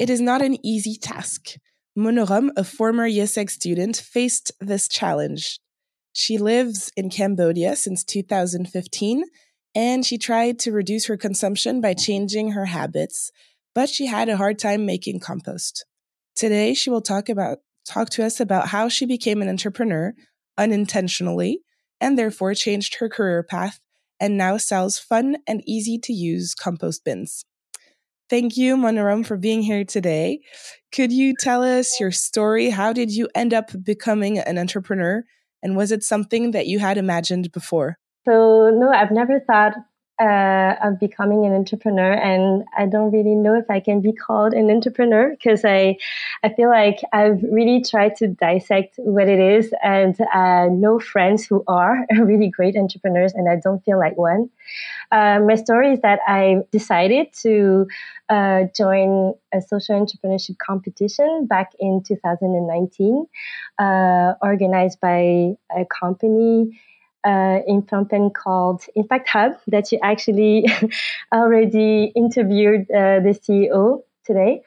It is not an easy task. Monorom, a former IÉSEG student, faced this challenge. She lives in Cambodia since 2015, and she tried to reduce her consumption by changing her habits, but she had a hard time making compost. Today, she will talk about talk to us about how she became an entrepreneur unintentionally and therefore changed her career path and now sells fun and easy to use compost bins. Thank you, Monorom, for being here today. Could you tell us your story? How did you end up becoming an entrepreneur? And was it something that you had imagined before? So, no, I've never thought uh, of becoming an entrepreneur and I don't really know if I can be called an entrepreneur because I I feel like I've really tried to dissect what it is and uh, know friends who are really great entrepreneurs and I don't feel like one. Uh, my story is that I decided to uh, join a social entrepreneurship competition back in 2019, uh, organized by a company uh, in Phnom called Impact Hub that you actually already interviewed uh, the CEO today.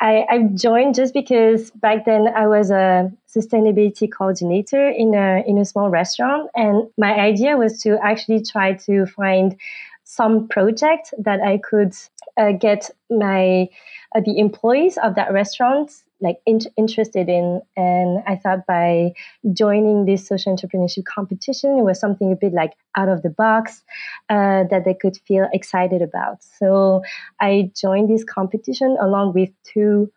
I, I, joined just because back then I was a sustainability coordinator in a in a small restaurant, and my idea was to actually try to find some project that I could uh, get my uh, the employees of that restaurant like in- interested in. And i thought by joining this social entrepreneurship competition it was something a bit like out of the box uh, that they could feel excited about. So i joined this competition along with two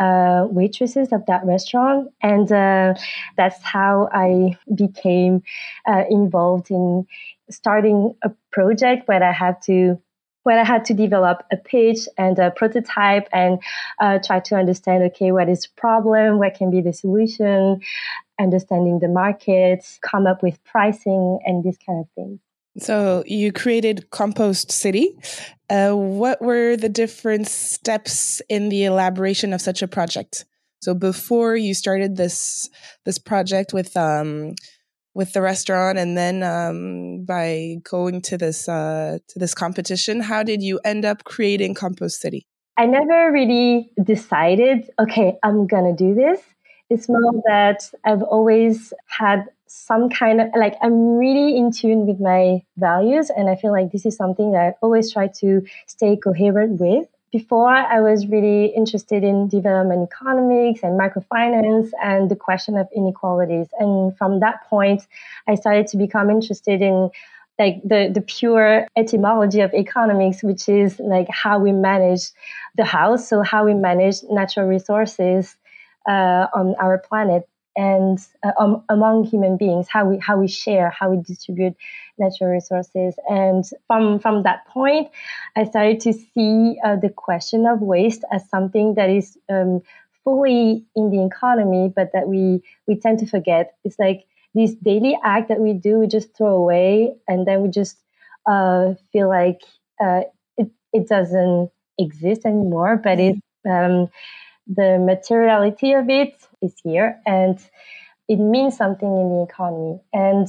uh, waitresses of that restaurant. And uh, that's how i became uh, involved in starting a project where i had to where I had to develop a pitch and a prototype and uh, try to understand, okay, what is the problem? What can be the solution? Understanding the markets, come up with pricing and this kind of thing. So you created Compost City. Uh, what were the different steps in the elaboration of such a project? So before you started this this project with um, with the restaurant and then um, by going to this uh, to this competition how did you end up creating compost city? I never really decided okay i'm gonna do this. It's more that i've always had some kind of like i'm really in tune with my values and i feel like this is something that i always try to stay coherent with before I was really interested in development economics and microfinance and the question of inequalities. And from that point, I started to become interested in like the, the pure etymology of economics, which is like how we manage the house. So how we manage natural resources uh, on our planet and uh, um, among human beings, how we how we share, how we distribute natural resources. And from from that point, I started to see uh, the question of waste as something that is um, fully in the economy, but that we we tend to forget. It's like this daily act that we do, we just throw away, and then we just uh, feel like uh, it it doesn't exist anymore. But it um, the materiality of it is here and it means something in the economy. And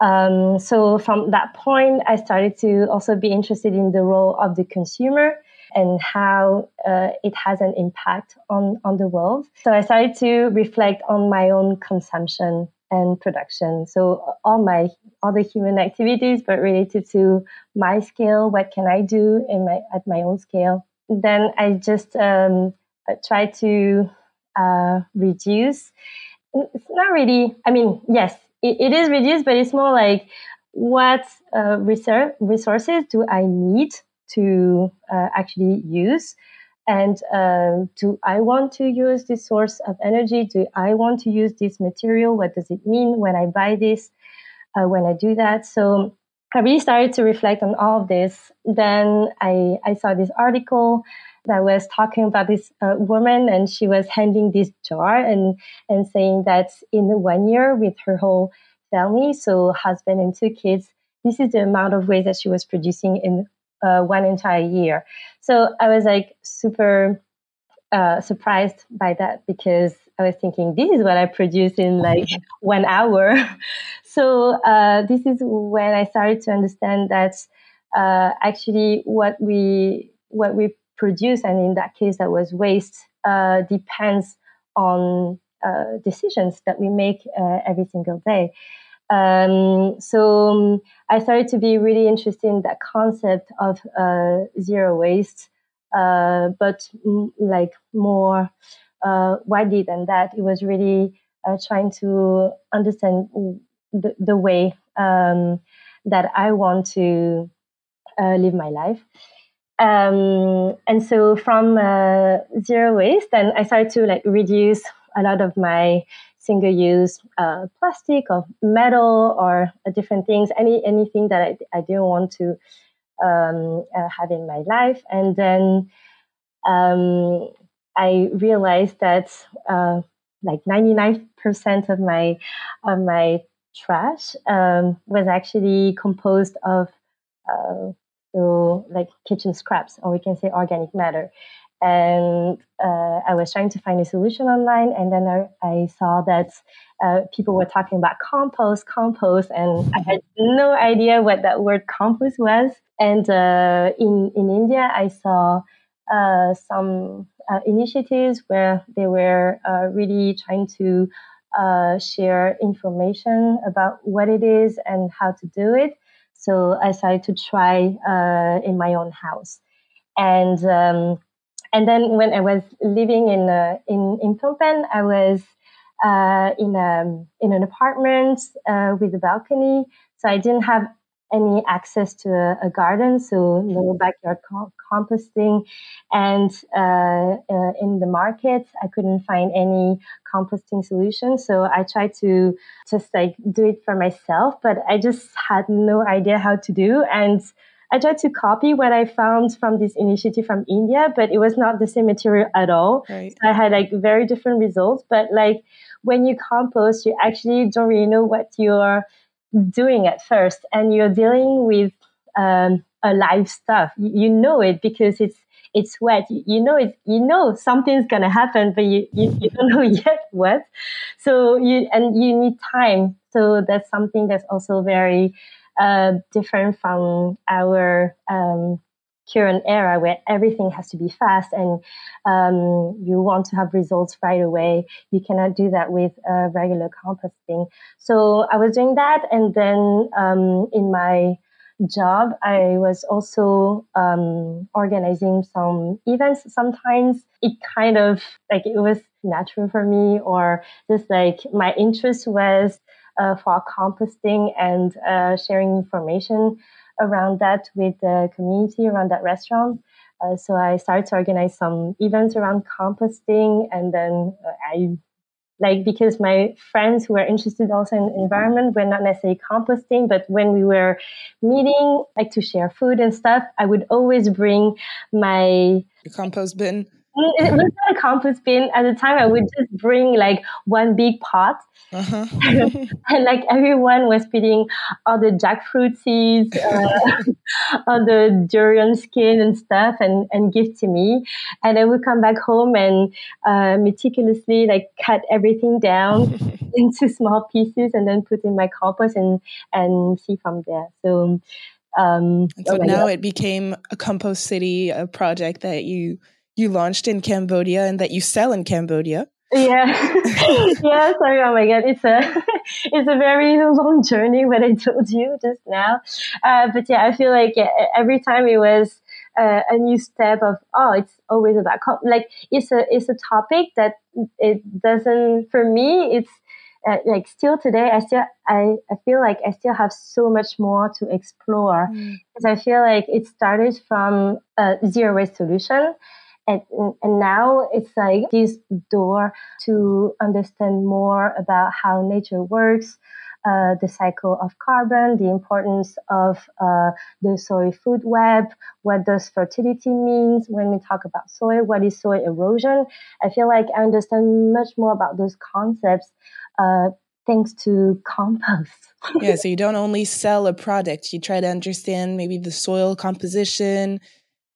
um, so from that point, I started to also be interested in the role of the consumer and how uh, it has an impact on, on the world. So I started to reflect on my own consumption and production. So all my other human activities, but related to my scale, what can I do in my at my own scale? Then I just um, try to uh, reduce. It's not really. I mean, yes, it, it is reduced, but it's more like what uh, reserve, resources do I need to uh, actually use, and um, do I want to use this source of energy? Do I want to use this material? What does it mean when I buy this? Uh, when I do that, so I really started to reflect on all of this. Then I, I saw this article that was talking about this uh, woman and she was handing this jar and, and saying that in one year with her whole family, so husband and two kids, this is the amount of waste that she was producing in uh, one entire year. So I was like super uh, surprised by that because I was thinking this is what I produce in like one hour. so uh, this is when I started to understand that uh, actually what we what we produce, and in that case that was waste, uh, depends on uh, decisions that we make uh, every single day. Um, so um, I started to be really interested in that concept of uh, zero waste, uh, but m- like more uh, widely than that. It was really trying to understand the, the way um, that I want to live my life. Um, and so from uh, zero waste, then I started to like reduce a lot of my single use uh, plastic or metal or uh, different things, any anything that I, I didn't want to um, uh, have in my life. And then um, I realized that uh, like 99% of my of my trash um, was actually composed of uh, so like kitchen scraps, or we can say organic matter and uh, I was trying to find a solution online, and then I, I saw that uh, people were talking about compost, compost, and I had no idea what that word compost was. And uh, in in India, I saw uh, some uh, initiatives where they were uh, really trying to share information about what it is and how to do it. So I started to try in my own house, and um, and then when I was living in uh, in in Phnom Penh, I was uh, in a in an apartment uh, with a balcony, so I didn't have any access to a, a garden, so no backyard co- composting. And uh, uh, in the market, I couldn't find any composting solution, so I tried to just like do it for myself, but I just had no idea how to do and I tried to copy what I found from this initiative from India, but it was not the same material at all. Right. So I had like very different results. But like when you compost, you actually don't really know what you're doing at first, and you're dealing with um, a live stuff. You, know it because it's it's wet. You, you, know it. You know something's gonna happen, but you, you, you don't know yet what. So you and you need time. So that's something that's also very uh, different from our um, current era where everything has to be fast and um, you want to have results right away. You cannot do that with uh, regular composting. So I was doing that, and then um, in my job, I was also um, organizing some events. Sometimes it kind of like it was natural for me, or just like my interest was uh, for composting and uh, sharing information around that with the community around that restaurant. Uh, so I started to organize some events around composting, and then uh, I like because my friends who were interested also in environment were not necessarily composting, but when we were meeting, like to share food and stuff, I would always bring my Your compost bin. It was not a compost bin at the time. I would just bring like one big pot, uh-huh. and like everyone was putting all the jackfruit seeds, uh, all the durian skin and stuff, and and give to me. And I would come back home and uh, meticulously like cut everything down into small pieces, and then put in my compost and and see from there. So. Um, so oh now God. it became a compost city, a project that you you launched in Cambodia and that you sell in Cambodia. Yeah, yeah. Sorry. Oh my God, it's a it's a very long journey. What I told you just now, uh, but yeah, I feel like every time it was uh, a new step of oh, it's always about like it's a it's a topic that it doesn't for me. It's uh, like still today, I still I, I feel like I still have so much more to explore because mm. I feel like it started from a zero waste solution and, and now it's like this door to understand more about how nature works, uh, the cycle of carbon, the importance of uh, the soil food web, what does fertility means when we talk about soil, what is soil erosion. I feel like I understand much more about those concepts uh, thanks to compost. yeah, so you don't only sell a product, you try to understand maybe the soil composition.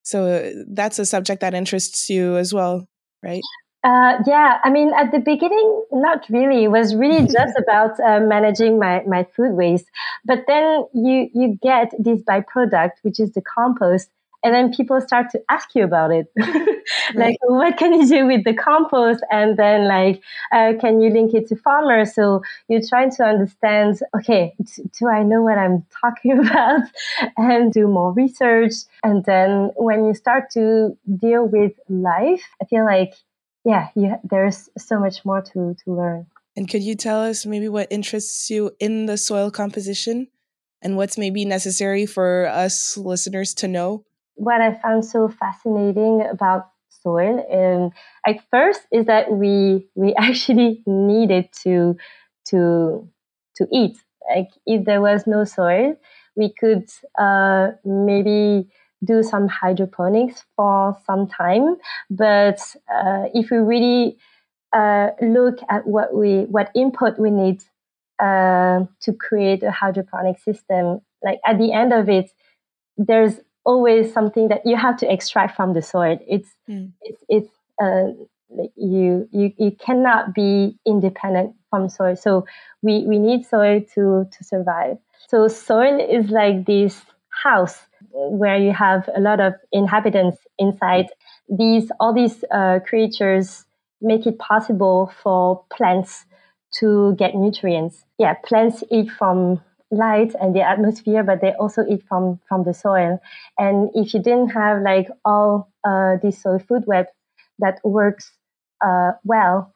So that's a subject that interests you as well, right? Uh, yeah, I mean, at the beginning, not really. It was really just about uh, managing my, my food waste. But then you you get this byproduct, which is the compost, and then people start to ask you about it, like, what can you do with the compost? And then like, uh, can you link it to farmers? So you're trying to understand, okay, do I know what I'm talking about? and do more research. And then when you start to deal with life, I feel like yeah, you, there's so much more to, to learn. And could you tell us maybe what interests you in the soil composition and what's maybe necessary for us listeners to know? What I found so fascinating about soil and at first is that we we actually needed to to to eat. Like if there was no soil, we could uh, maybe do some hydroponics for some time. But uh, if we really uh, look at what we what input we need uh, to create a hydroponic system, like at the end of it, there's always something that you have to extract from the soil. It's mm. it's it's uh, you you you cannot be independent from soil. So we we need soil to to survive. So soil is like this house where you have a lot of inhabitants inside. These all these uh, creatures make it possible for plants to get nutrients. Yeah, plants eat from light and the atmosphere, but they also eat from from the soil. And if you didn't have like all uh, this soil food web that works uh, well,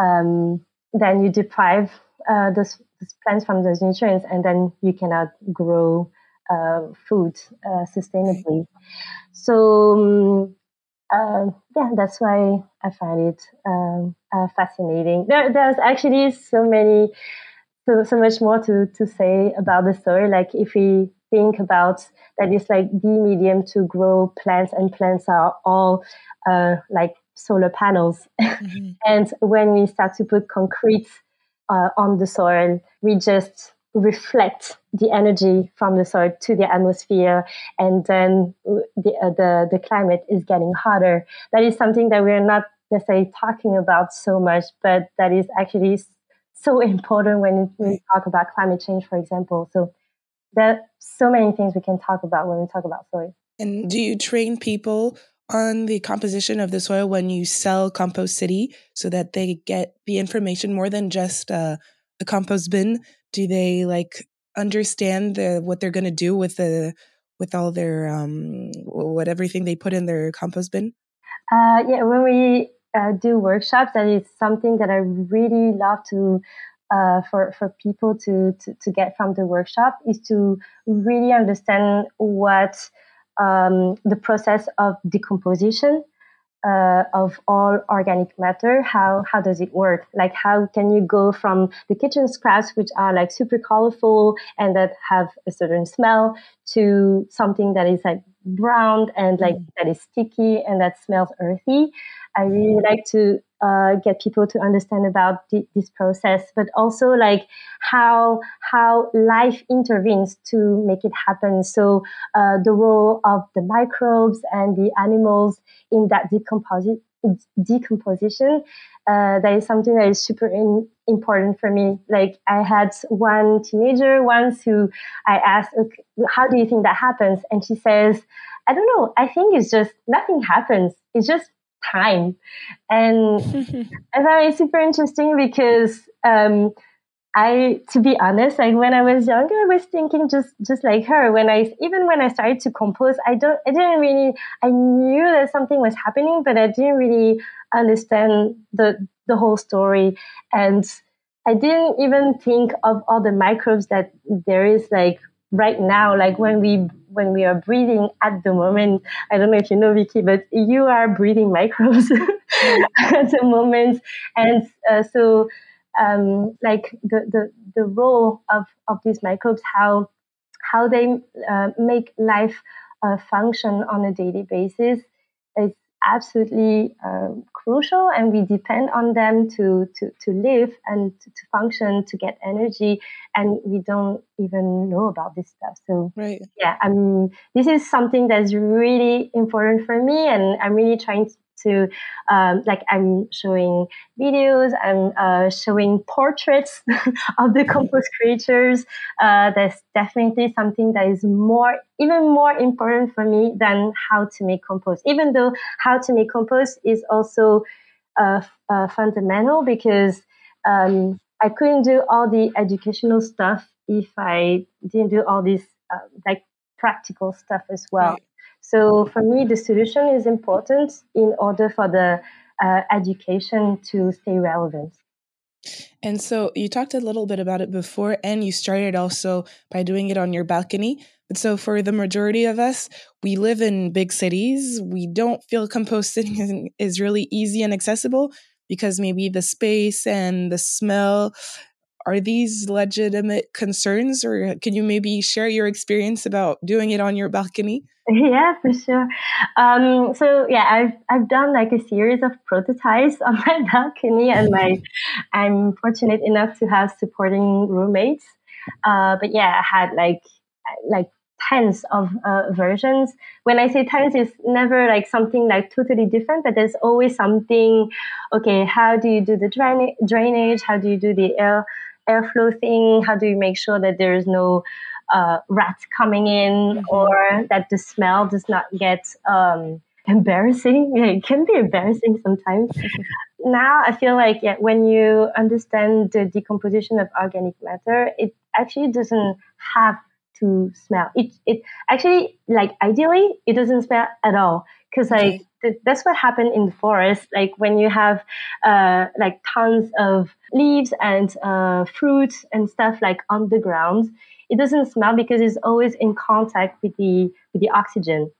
um, then you deprive uh, those, those plants from those nutrients, and then you cannot grow uh, food uh, sustainably. So um, yeah, that's why I find it um, uh, fascinating. There, there's actually so many, so, so much more to, to say about the story. Like if we think about that it's like the medium to grow plants and plants are all uh, like solar panels. Mm-hmm. and when we start to put concrete uh, on the soil, we just reflect the energy from the soil to the atmosphere and then the, uh, the, the climate is getting hotter. That is something that we're not necessarily talking about so much, but that is actually so important when we talk about climate change, for example. So there are so many things we can talk about when we talk about soil. And do you train people on the composition of the soil when you sell Compost City so that they get the information more than just uh, a compost bin, do they like understand the what they're going to do with the with all their um what everything they put in their compost bin? Uh, yeah, when we uh, do workshops, that is something that I really love to uh, for for people to, to to get from the workshop is to really understand what um, the process of decomposition uh, of all organic matter how how does it work? Like how can you go from the kitchen scraps which are like super colorful and that have a certain smell to something that is like brown and like mm. that is sticky and that smells earthy? I really like to uh, get people to understand about the, this process, but also like how how life intervenes to make it happen. So uh, the role of the microbes and the animals in that decomposi- decomposition. Uh, that is something that is super in, important for me. Like I had one teenager once who I asked, okay, "How do you think that happens?" And she says, "I don't know. I think it's just nothing happens. It's just time. And I found it super interesting because um, I, to be honest, like when I was younger, I was thinking just just like her. When I even when I started to compose, I don't, I didn't really, I knew that something was happening, but I didn't really understand the the whole story, and I didn't even think of all the microbes that there is like right now, like when we when we are breathing at the moment. I don't know if you know, Vicky, but you are breathing microbes at the moment, and uh, so um, like the, the, the role of, of these microbes, how, how they uh, make life uh, function on a daily basis is absolutely um, crucial and we depend on them to, to, to live and to, to, function to get energy and we don't even know about this stuff. So right. yeah um, this is something that's really important for me and i'm really trying to um, like I'm showing videos, I'm uh, showing portraits of the compost creatures. Uh, that's definitely something that is more, even more important for me than how to make compost. Even though how to make compost is also uh, uh fundamental because um, I couldn't do all the educational stuff if I didn't do all this uh, like practical stuff as well. Right. So for me, the solution is important in order for the uh, education to stay relevant. And so you talked a little bit about it before, and you started also by doing it on your balcony. But so for the majority of us, we live in big cities. We don't feel composting is really easy and accessible because maybe the space and the smell are these legitimate concerns or can you maybe share your experience about doing it on your balcony? Yeah for sure. Um, so yeah i've i've done like a series of prototypes on my balcony and my i'm fortunate enough to have supporting roommates. Uh, but yeah i had like like tens of uh, versions. When i say tens it's never like something like totally different but there's always something okay how do you do the drain- drainage? How do you do the air airflow thing? How do you make sure that there is no uh, rats coming in mm-hmm. or that the smell does not get um, embarrassing? Yeah, it can be embarrassing sometimes. now I feel like yeah, when you understand the decomposition of organic matter, it actually doesn't have to smell. It it actually like ideally it doesn't smell at all because like that's what happened in the forest. Like when you have uh, like tons of leaves and uh, fruits and stuff like on the ground, it doesn't smell because it's always in contact with the with the oxygen.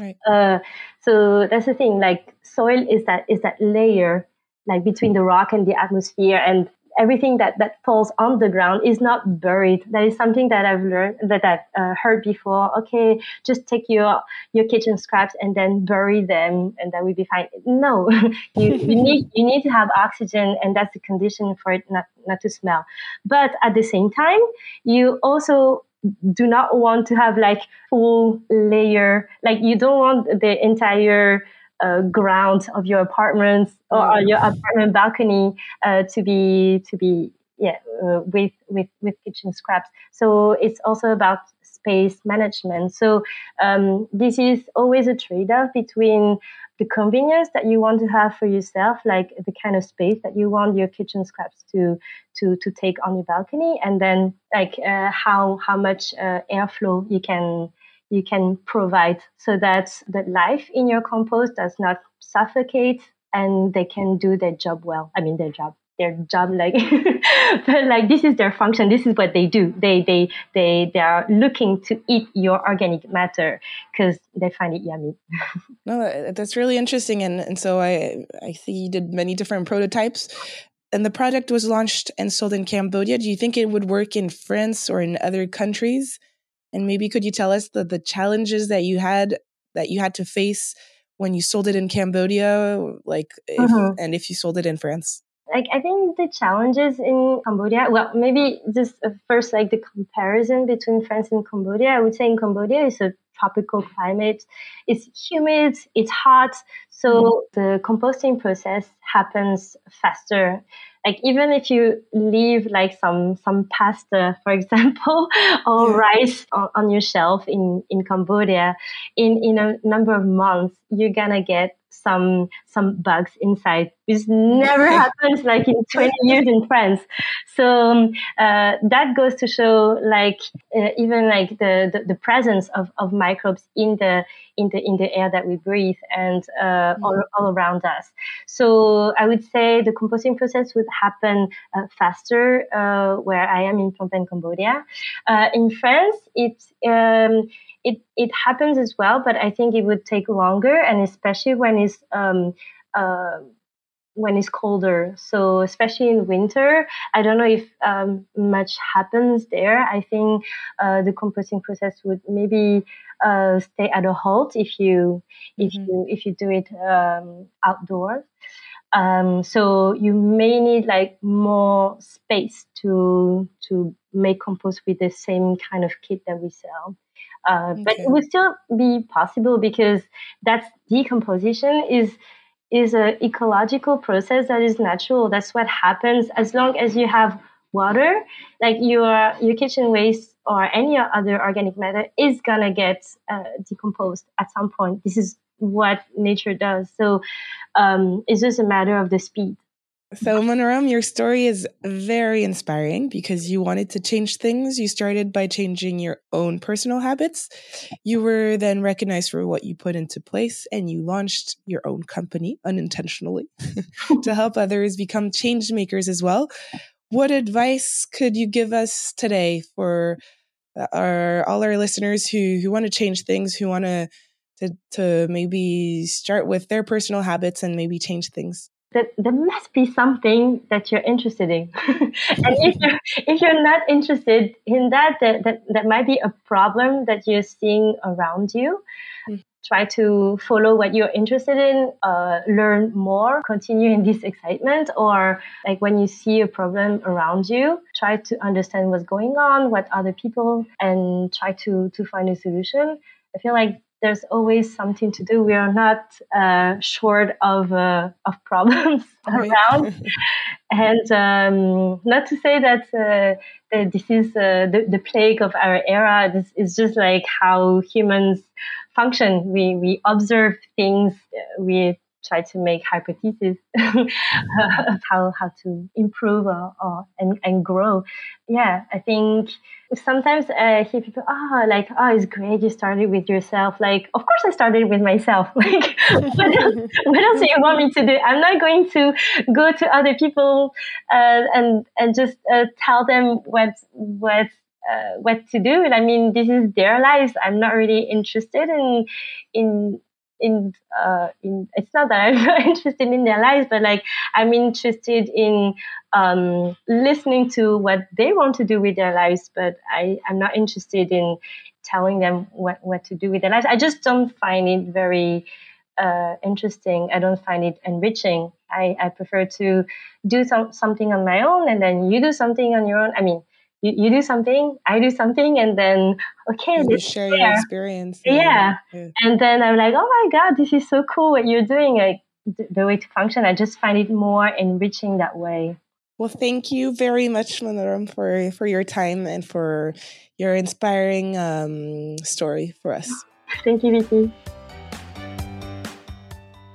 Right. Uh, so that's the thing. Like soil is that is that layer like between the rock and the atmosphere, and everything that, that falls on the ground is not buried. That is something that I've learned that I've uh, heard before. Okay, just take your your kitchen scraps and then bury them, and that will be fine. No, you, you need you need to have oxygen, and that's the condition for it not not to smell. But at the same time, you also do not want to have like full layer like you don't want the entire uh, ground of your apartment or your apartment balcony uh, to be to be yeah uh, with with with kitchen scraps. So it's also about space management. So um, this is always a trade-off between the convenience that you want to have for yourself, like the kind of space that you want your kitchen scraps to to to take on your balcony, and then like uh, how how much uh, airflow you can you can provide so that the life in your compost does not suffocate and they can do their job well. I mean, their job, their job, like, but like this is their function. This is what they do. They, they, they, they are looking to eat your organic matter because they find it yummy. no, that's really interesting. And, and so I, I see you did many different prototypes and the project was launched and sold in Cambodia. Do you think it would work in France or in other countries? And maybe could you tell us the, the challenges that you had that you had to face when you sold it in Cambodia, like if, uh-huh. and if you sold it in France? Like I think the challenges in Cambodia, well, maybe just first like the comparison between France and Cambodia. I would say in Cambodia is a tropical climate. It's humid, it's hot, so mm-hmm. the composting process happens faster like even if you leave like some some pasta for example or rice on, on, your shelf in in cambodia in in a number of months you're gonna get some some bugs inside which never happens like in 20 years in france. So um, uh, that goes to show like uh, even like the, the, the presence of, of microbes in the in the in the air that we breathe and uh, mm-hmm. all, all around us. So i would say the composting process would happen uh, faster uh, where i am in phnom penh cambodia. Uh, in france it um, it it happens as well, but I think it would take longer, and especially when it's um, uh, when it's colder. So especially in winter, I don't know if um, much happens there. I think uh, the composting process would maybe uh, stay at a halt if you if mm-hmm. you if you do it um, outdoors. Um, so you may need like more space to to make compost with the same kind of kit that we sell. Uh, okay. But it would still be possible because that decomposition is is an ecological process that is natural. That's what happens as long as you have water, like your your kitchen waste or any other organic matter is gonna get uh, decomposed at some point. This is what nature does. So um, it's just a matter of the speed. So, Monorom, your story is very inspiring because you wanted to change things. You started by changing your own personal habits. You were then recognized for what you put into place, and you launched your own company unintentionally to help others become change makers as well. What advice could you give us today for uh, our all our listeners who who want to change things, who want to to maybe start with their personal habits and maybe change things? That there must be something that you're interested in. and if you're, if you're not interested in that, that, that, that might be a problem that you're seeing around you. Mm. Try to follow what you're interested in, uh, learn more, continue in this excitement, or like when you see a problem around you, try to understand what's going on, what other people, and try to, to find a solution. I feel like there's always something to do. We are not uh, short of uh, of problems around, and um, not to say that, uh, that this is uh, the, the plague of our era. This is just like how humans function. We we observe things. We try to make hypotheses of how how to improve or, or and, and grow. Yeah, I think sometimes I hear people, oh, like, oh, it's great you started with yourself. Like, of course I started with myself. Like, what, else, what else do you want me to do? I'm not going to go to other people uh, and and just uh, tell them what what uh, what to do. And I mean, this is their lives. I'm not really interested in in in uh, in it's not that I'm interested in their lives, but like I'm interested in um, listening to what they want to do with their lives. But I I'm not interested in telling them what what to do with their lives. I just don't find it very uh, interesting. I don't find it enriching. I, I prefer to do some something on my own, and then you do something on your own. I mean, you, you do something, I do something, and then okay, you share your experience. Yeah. yeah. and then I'm like, oh my god, this is so cool what you're doing. Like the, way to function, I just find it more enriching that way. Well, thank you very much, Monorom, for for your time and for your inspiring um, story for us. Thank you, Vicky.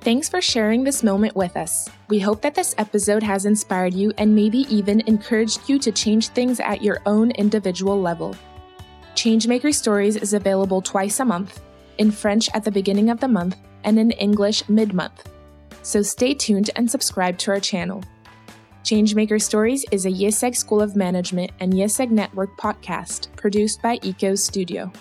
Thanks for sharing this moment with us. We hope that this episode has inspired you and maybe even encouraged you to change things at your own individual level. Changemaker Stories is available twice a month, in French at the beginning of the month and in English mid month. So stay tuned and subscribe to our channel. Changemaker Stories is a IÉSEG School of Management and IÉSEG Network podcast produced by ECO Studio.